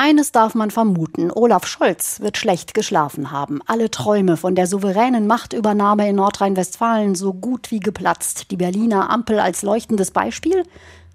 Eines darf man vermuten, Olaf Scholz wird schlecht geschlafen haben. Alle Träume von der souveränen Machtübernahme in Nordrhein-Westfalen so gut wie geplatzt. Die Berliner Ampel als leuchtendes Beispiel?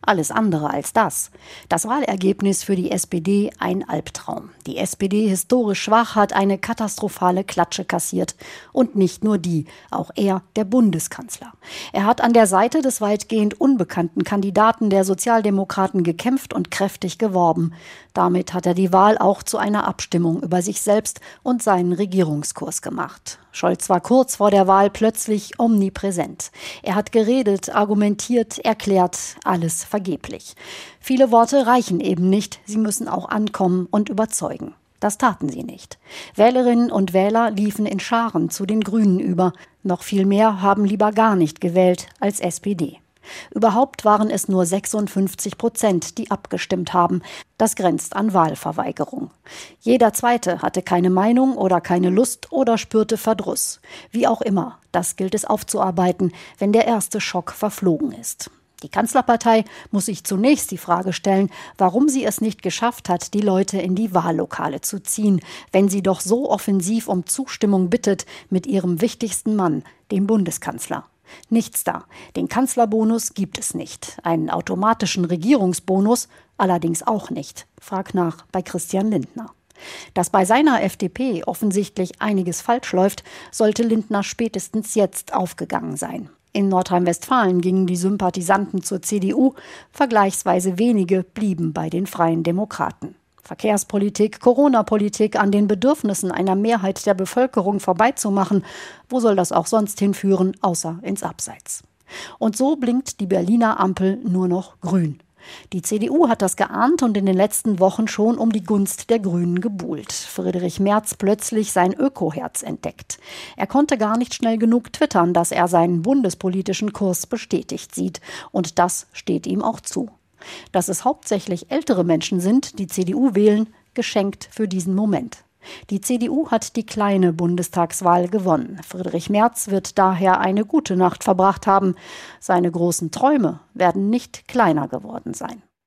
Alles andere als das. Das Wahlergebnis für die SPD ein Albtraum. Die SPD historisch schwach hat eine katastrophale Klatsche kassiert. Und nicht nur die, auch er, der Bundeskanzler. Er hat an der Seite des weitgehend unbekannten Kandidaten der Sozialdemokraten gekämpft und kräftig geworben. Damit hat er die Wahl auch zu einer Abstimmung über sich selbst und seinen Regierungskurs gemacht. Scholz war kurz vor der Wahl plötzlich omnipräsent. Er hat geredet, argumentiert, erklärt, alles vergeblich. Viele Worte reichen eben nicht, sie müssen auch ankommen und überzeugen. Das taten sie nicht. Wählerinnen und Wähler liefen in Scharen zu den Grünen über. Noch viel mehr haben lieber gar nicht gewählt als SPD. Überhaupt waren es nur 56 Prozent, die abgestimmt haben. Das grenzt an Wahlverweigerung. Jeder Zweite hatte keine Meinung oder keine Lust oder spürte Verdruss. Wie auch immer, das gilt es aufzuarbeiten, wenn der erste Schock verflogen ist. Die Kanzlerpartei muss sich zunächst die Frage stellen, warum sie es nicht geschafft hat, die Leute in die Wahllokale zu ziehen, wenn sie doch so offensiv um Zustimmung bittet mit ihrem wichtigsten Mann, dem Bundeskanzler. Nichts da. Den Kanzlerbonus gibt es nicht. Einen automatischen Regierungsbonus allerdings auch nicht. Frag nach bei Christian Lindner. Dass bei seiner FDP offensichtlich einiges falsch läuft, sollte Lindner spätestens jetzt aufgegangen sein. In Nordrhein-Westfalen gingen die Sympathisanten zur CDU, vergleichsweise wenige blieben bei den Freien Demokraten. Verkehrspolitik, Corona-Politik an den Bedürfnissen einer Mehrheit der Bevölkerung vorbeizumachen, wo soll das auch sonst hinführen, außer ins Abseits? Und so blinkt die Berliner Ampel nur noch grün. Die CDU hat das geahnt und in den letzten Wochen schon um die Gunst der Grünen gebuhlt. Friedrich Merz plötzlich sein Ökoherz entdeckt. Er konnte gar nicht schnell genug twittern, dass er seinen bundespolitischen Kurs bestätigt sieht. Und das steht ihm auch zu. Dass es hauptsächlich ältere Menschen sind, die CDU wählen, geschenkt für diesen Moment. Die CDU hat die kleine Bundestagswahl gewonnen. Friedrich Merz wird daher eine gute Nacht verbracht haben. Seine großen Träume werden nicht kleiner geworden sein.